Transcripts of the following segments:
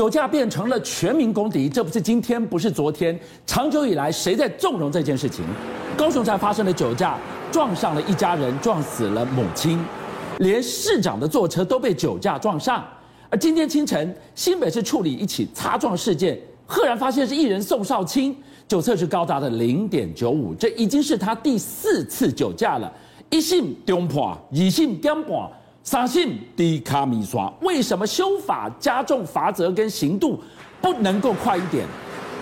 酒驾变成了全民公敌，这不是今天，不是昨天，长久以来谁在纵容这件事情？高雄站发生了酒驾，撞上了一家人，撞死了母亲，连市长的坐车都被酒驾撞上。而今天清晨，新北市处理一起擦撞事件，赫然发现是艺人宋少卿，酒测值高达的零点九五，这已经是他第四次酒驾了。一审中判，二审减半，三审低卡米刷。为什么修法加重罚则跟刑度不能够快一点？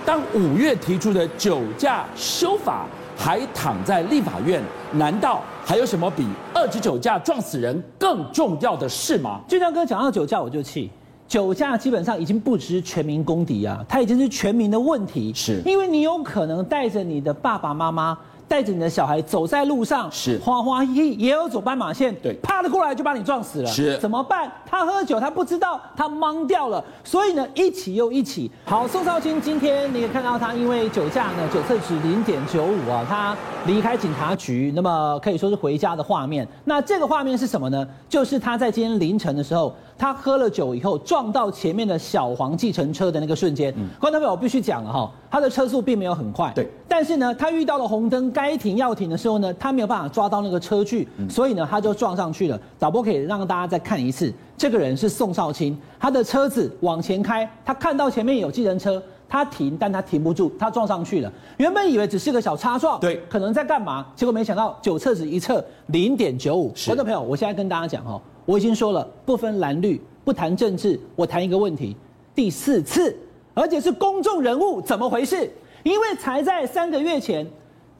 当五月提出的酒驾修法还躺在立法院，难道还有什么比二级酒驾撞死人更重要的事吗？俊相哥讲到酒驾我就气，酒驾基本上已经不只是全民公敌啊，它已经是全民的问题。是，因为你有可能带着你的爸爸妈妈。带着你的小孩走在路上，是滑滑梯也有走斑马线，对，啪的过来就把你撞死了，是怎么办？他喝酒，他不知道，他懵掉了，所以呢，一起又一起。好，宋少卿今天你也看到他因为酒驾呢，酒测值零点九五啊，他离开警察局，那么可以说是回家的画面。那这个画面是什么呢？就是他在今天凌晨的时候，他喝了酒以后撞到前面的小黄计程车的那个瞬间。嗯，观众朋友，我必须讲了哈，他的车速并没有很快，对，但是呢，他遇到了红灯。该停要停的时候呢，他没有办法抓到那个车距，所以呢，他就撞上去了。导播可以让大家再看一次，这个人是宋少卿，他的车子往前开，他看到前面有计程车，他停，但他停不住，他撞上去了。原本以为只是个小擦撞，对，可能在干嘛？结果没想到酒测值一测零点九五。观众朋友，我现在跟大家讲哈，我已经说了，不分蓝绿，不谈政治，我谈一个问题，第四次，而且是公众人物，怎么回事？因为才在三个月前。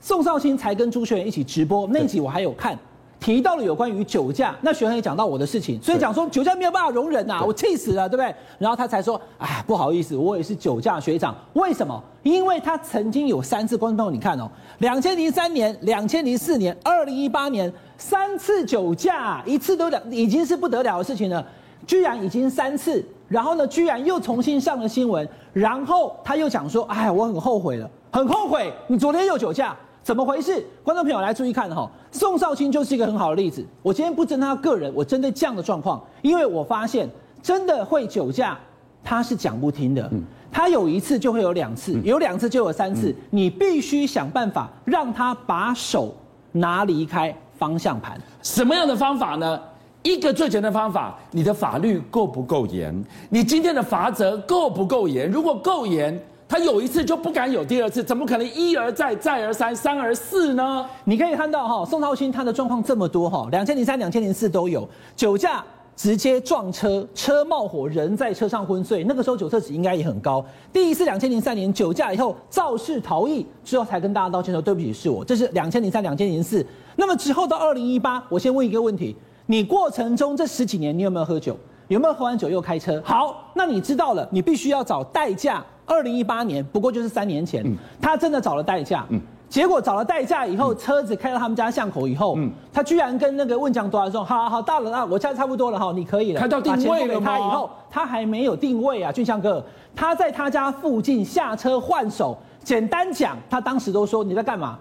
宋少卿才跟朱学恒一起直播那集，我还有看，提到了有关于酒驾。那学生也讲到我的事情，所以讲说酒驾没有办法容忍呐，我气死了，对不对？然后他才说，哎，不好意思，我也是酒驾学长。为什么？因为他曾经有三次，观众朋友你看哦，两千零三年、两千零四年、二零一八年三次酒驾，一次都两已经是不得了的事情了，居然已经三次，然后呢，居然又重新上了新闻，然后他又讲说，哎，我很后悔了，很后悔，你昨天又酒驾。怎么回事？观众朋友来注意看哈，宋少卿就是一个很好的例子。我今天不针对他个人，我针对这样的状况，因为我发现真的会酒驾，他是讲不听的。他有一次就会有两次，有两次就有三次，你必须想办法让他把手拿离开方向盘。什么样的方法呢？一个最简单的方法，你的法律够不够严？你今天的罚则够不够严？如果够严。他有一次就不敢有第二次，怎么可能一而再再而三三而四呢？你可以看到哈，宋少卿他的状况这么多哈，两千零三、两千零四都有酒驾，直接撞车，车冒火，人在车上昏睡。那个时候酒测值应该也很高。第一次两千零三年酒驾以后肇事逃逸之后才跟大家道歉说对不起是我。这是两千零三、两千零四。那么之后到二零一八，我先问一个问题：你过程中这十几年你有没有喝酒？有没有喝完酒又开车？好，那你知道了，你必须要找代驾。二零一八年，不过就是三年前，嗯、他真的找了代驾，嗯、结果找了代驾以后，嗯、车子开到他们家巷口以后，嗯、他居然跟那个问讲多说，好好好，到了，那我现在差不多了哈，你可以了。开到定位了吗？他以后他还没有定位啊，俊相哥，他在他家附近下车换手。简单讲，他当时都说你在干嘛？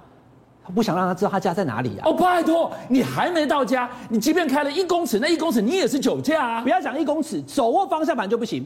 他不想让他知道他家在哪里啊。哦，拜托，你还没到家，你即便开了一公尺，那一公尺你也是酒驾啊！不要讲一公尺，手握方向盘就不行。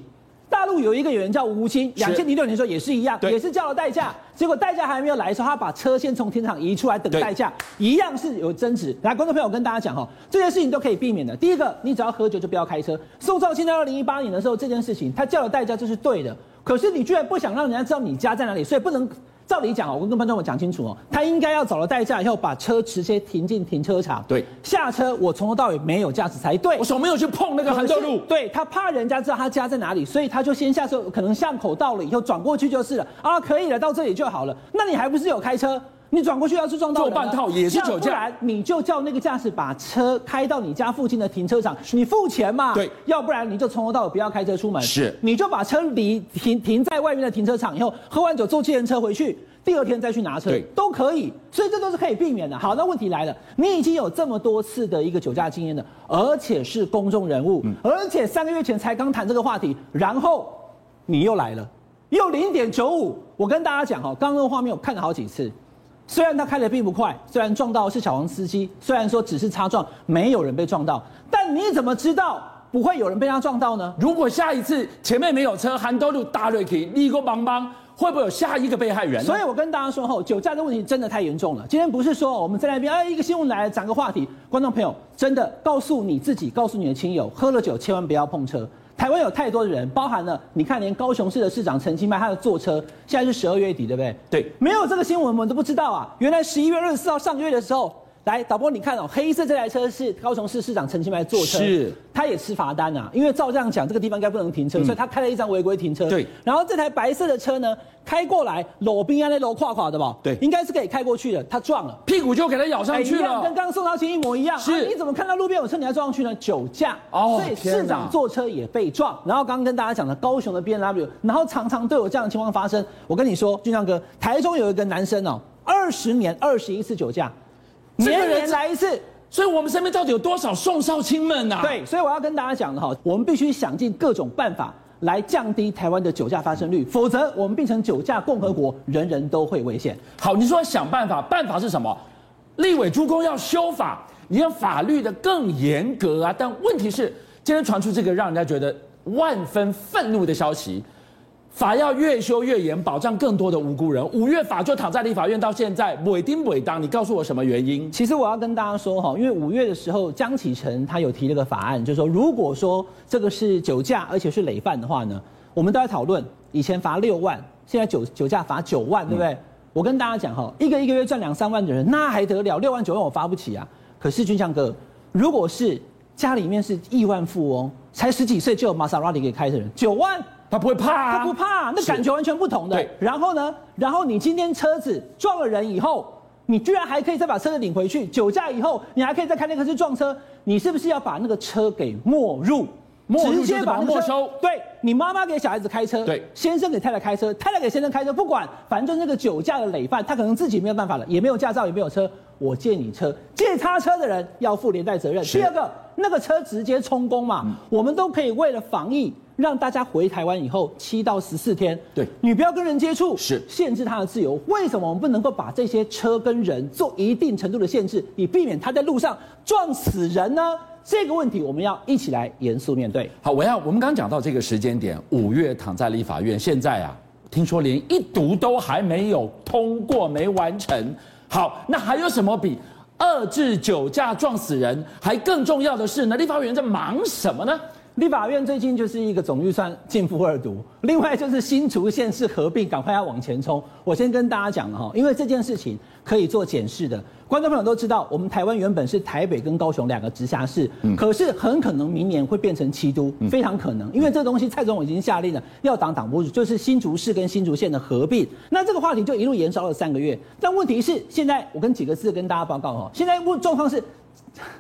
大陆有一个演员叫吴清，两千零六年的时候也是一样，也是叫了代驾，结果代驾还没有来的时候，他把车先从停车场移出来等代驾，一样是有争执。来，观众朋友，我跟大家讲哈，这件事情都可以避免的。第一个，你只要喝酒就不要开车。宋兆卿在二零一八年的时候，这件事情他叫了代驾，这是对的。可是你居然不想让人家知道你家在哪里，所以不能。照理讲哦，我跟观众们讲清楚哦，他应该要找了代驾以后，把车直接停进停车场。对，下车我从头到尾没有驾驶才对。我手没有去碰那个横道路。对，他怕人家知道他家在哪里，所以他就先下车，可能巷口到了以后转过去就是了。啊，可以了，到这里就好了。那你还不是有开车？你转过去要是撞到人，做半套也是酒驾。要不然你就叫那个驾驶把车开到你家附近的停车场，你付钱嘛。对，要不然你就从头到尾不要开车出门。是，你就把车离停停在外面的停车场以后，喝完酒坐计程车回去。第二天再去拿车，对，都可以，所以这都是可以避免的。好，那问题来了，你已经有这么多次的一个酒驾经验了，而且是公众人物，嗯、而且三个月前才刚谈这个话题，然后你又来了，又零点九五。我跟大家讲哈，刚刚那个画面我看了好几次，虽然他开的并不快，虽然撞到是小黄司机，虽然说只是擦撞，没有人被撞到，但你怎么知道不会有人被他撞到呢？如果下一次前面没有车，韩都路大瑞克立个帮帮，会不会有下一个被害人？所以我跟大家说吼，酒驾的问题真的太严重了。今天不是说我们在那边哎，一个新闻来讲个话题，观众朋友真的告诉你自己，告诉你的亲友，喝了酒千万不要碰车。台湾有太多的人，包含了你看，连高雄市的市长陈其迈，他的坐车现在是十二月底，对不对？对，没有这个新闻我们都不知道啊。原来十一月二十四号上个月的时候。来，导播，你看哦，黑色这台车是高雄市市长陈其迈坐车，是，他也吃罚单啊，因为照这样讲，这个地方应该不能停车，嗯、所以他开了一张违规停车。对，然后这台白色的车呢，开过来，裸冰啊那裸垮垮的吧？对，应该是可以开过去的，他撞了，屁股就给他咬上去了，欸、跟刚刚宋朝清一模一样。是、啊，你怎么看到路边有车你还撞上去呢？酒驾哦，所以市长坐车也被撞。然后刚刚跟大家讲的高雄的 B N W，然后常常都有这样的情况发生。我跟你说，俊亮哥，台中有一个男生哦，二十年二十一次酒驾。年年来一次，所以我们身边到底有多少宋少卿们呐？对，所以我要跟大家讲的哈，我们必须想尽各种办法来降低台湾的酒驾发生率，否则我们变成酒驾共和国，人人都会危险。好，你说想办法，办法是什么？立委诸公要修法，你要法律的更严格啊！但问题是，今天传出这个让人家觉得万分愤怒的消息。法要越修越严，保障更多的无辜人。五月法就躺在立法院，到现在尾丁尾当，你告诉我什么原因？其实我要跟大家说哈，因为五月的时候，江启臣他有提了个法案，就是说，如果说这个是酒驾，而且是累犯的话呢，我们都在讨论。以前罚六万，现在酒酒驾罚九万，对不对？嗯、我跟大家讲哈，一个一个月赚两三万的人，那还得了？六万九万我罚不起啊。可是俊相哥，如果是家里面是亿万富翁，才十几岁就有玛莎拉蒂可以开的人，九万。他不会怕啊，他不怕，那感觉完全不同的。对，然后呢，然后你今天车子撞了人以后，你居然还可以再把车子领回去。酒驾以后，你还可以再开那个车撞车，你是不是要把那个车给没入？直接把没收。对，你妈妈给小孩子开车，对，先生给太太开车，太太给先生开车，不管，反正就是那个酒驾的累犯，他可能自己没有办法了，也没有驾照，也没有车，我借你车，借他车的人要负连带责任。第二个，那个车直接充公嘛，嗯、我们都可以为了防疫。让大家回台湾以后七到十四天，对，你不要跟人接触，是限制他的自由。为什么我们不能够把这些车跟人做一定程度的限制，以避免他在路上撞死人呢？这个问题我们要一起来严肃面对。好，我要我们刚刚讲到这个时间点，五月躺在立法院，现在啊，听说连一读都还没有通过，没完成。好，那还有什么比遏制酒驾撞死人还更重要的是呢？立法委员在忙什么呢？立法院最近就是一个总预算径付二读，另外就是新竹县市合并，赶快要往前冲。我先跟大家讲了哈，因为这件事情可以做检视的，观众朋友都知道，我们台湾原本是台北跟高雄两个直辖市，嗯，可是很可能明年会变成七都，非常可能，因为这东西蔡总统已经下令了，要挡挡不住，就是新竹市跟新竹县的合并。那这个话题就一路延烧了三个月，但问题是现在我跟几个字跟大家报告哈，现在问状况是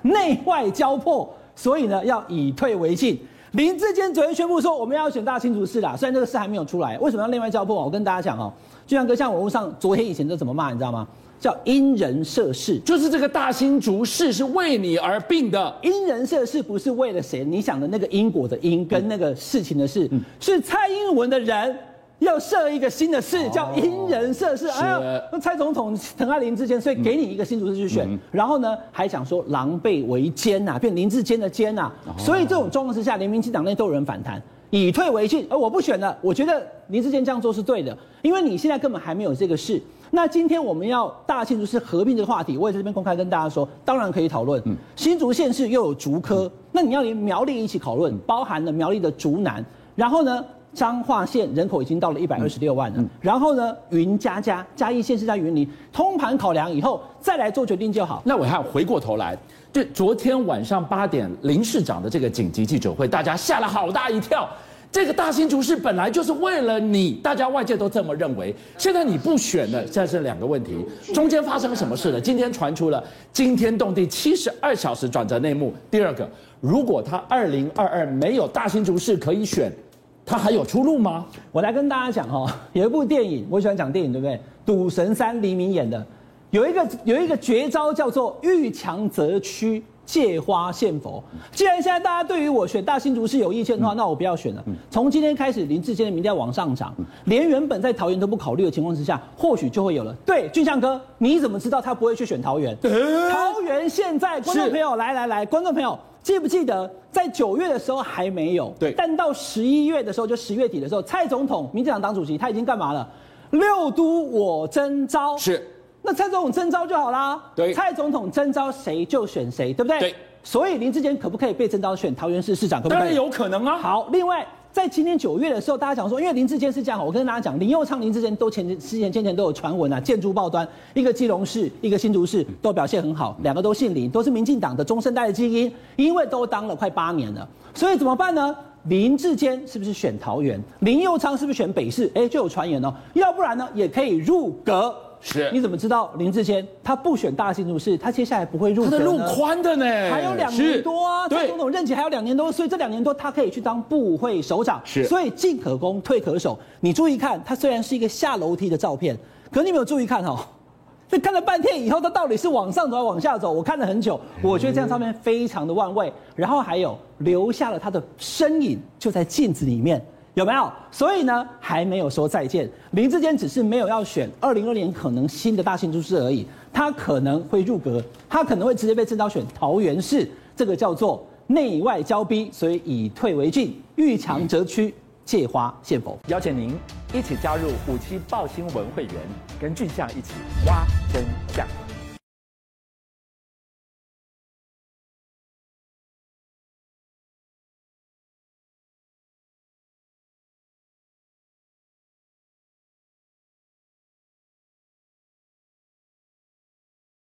内外交迫。所以呢，要以退为进。林志坚昨天宣布说，我们要选大新竹市啦。虽然这个事还没有出来，为什么要内外交迫？我跟大家讲哦，就像哥，像网络上昨天以前都怎么骂，你知道吗？叫因人设事，就是这个大新竹市是为你而病的。因人设事不是为了谁？你想的那个因果的因跟那个事情的事，嗯、是蔡英文的人。要设一个新的市，叫因人设市。哎呀，那蔡总统疼爱林智坚，所以给你一个新竹市去选。嗯、然后呢，还想说狼狈为奸呐，变林志坚的奸呐。哦、所以这种状况之下，连民进党内都有人反弹，以退为进。而我不选了，我觉得林志坚这样做是对的，因为你现在根本还没有这个市。那今天我们要大庆竹市合并这个话题，我也在这边公开跟大家说，当然可以讨论。嗯、新竹县市又有竹科，嗯、那你要连苗栗一起讨论，包含了苗栗的竹南，然后呢？彰化县人口已经到了一百二十六万了，嗯嗯、然后呢，云嘉嘉嘉义县是在云林，通盘考量以后再来做决定就好。那我还回过头来，就昨天晚上八点林市长的这个紧急记者会，大家吓了好大一跳。这个大新竹市本来就是为了你，大家外界都这么认为。现在你不选了，现在是两个问题，中间发生什么事了？今天传出了惊天动地七十二小时转折内幕。第二个，如果他二零二二没有大新竹市可以选。他还有出路吗？我来跟大家讲哈，有一部电影，我喜欢讲电影，对不对？赌神三黎明演的，有一个有一个绝招叫做遇强则屈，借花献佛。既然现在大家对于我选大新竹是有意见的话，嗯、那我不要选了。从今天开始，林志坚的民调往上涨，连原本在桃园都不考虑的情况之下，或许就会有了。对，俊相哥，你怎么知道他不会去选桃园？桃园现在观众朋友是来来来，观众朋友。记不记得在九月的时候还没有？对。但到十一月的时候，就十月底的时候，蔡总统、民进党党主席他已经干嘛了？六都我征召。是。那蔡总统征召就好啦。对。蔡总统征召谁就选谁，对不对？对。所以林志坚可不可以被征召选桃园市市长？可不可以？当然有可能啊。好，另外。在今年九月的时候，大家讲说，因为林志坚是这样，我跟大家讲，林佑昌、林志坚都前之前前前都有传闻啊，建筑报端，一个基隆市，一个新竹市都表现很好，两个都姓林，都是民进党的中生代的基因，因为都当了快八年了，所以怎么办呢？林志坚是不是选桃园？林佑昌是不是选北市？哎，就有传言哦，要不然呢，也可以入阁。是，你怎么知道林志坚他不选大新竹市，他接下来不会入阁？他的路宽的呢，还有两年多啊，蔡总统任期还有两年多，所以这两年多他可以去当部会首长。是，所以进可攻，退可守。你注意看，他虽然是一个下楼梯的照片，可你有没有注意看哦？这看了半天以后，他到底是往上走还是往下走？我看了很久，我觉得这张照片非常的万位。然后还有留下了他的身影，就在镜子里面。有没有？所以呢，还没有说再见。林志坚只是没有要选二零二年可能新的大新竹市而已，他可能会入阁，他可能会直接被征召选桃园市，这个叫做内外交逼，所以以退为进，遇强则屈，借花献佛。邀请您一起加入五七报新闻会员，跟俊相一起挖真相。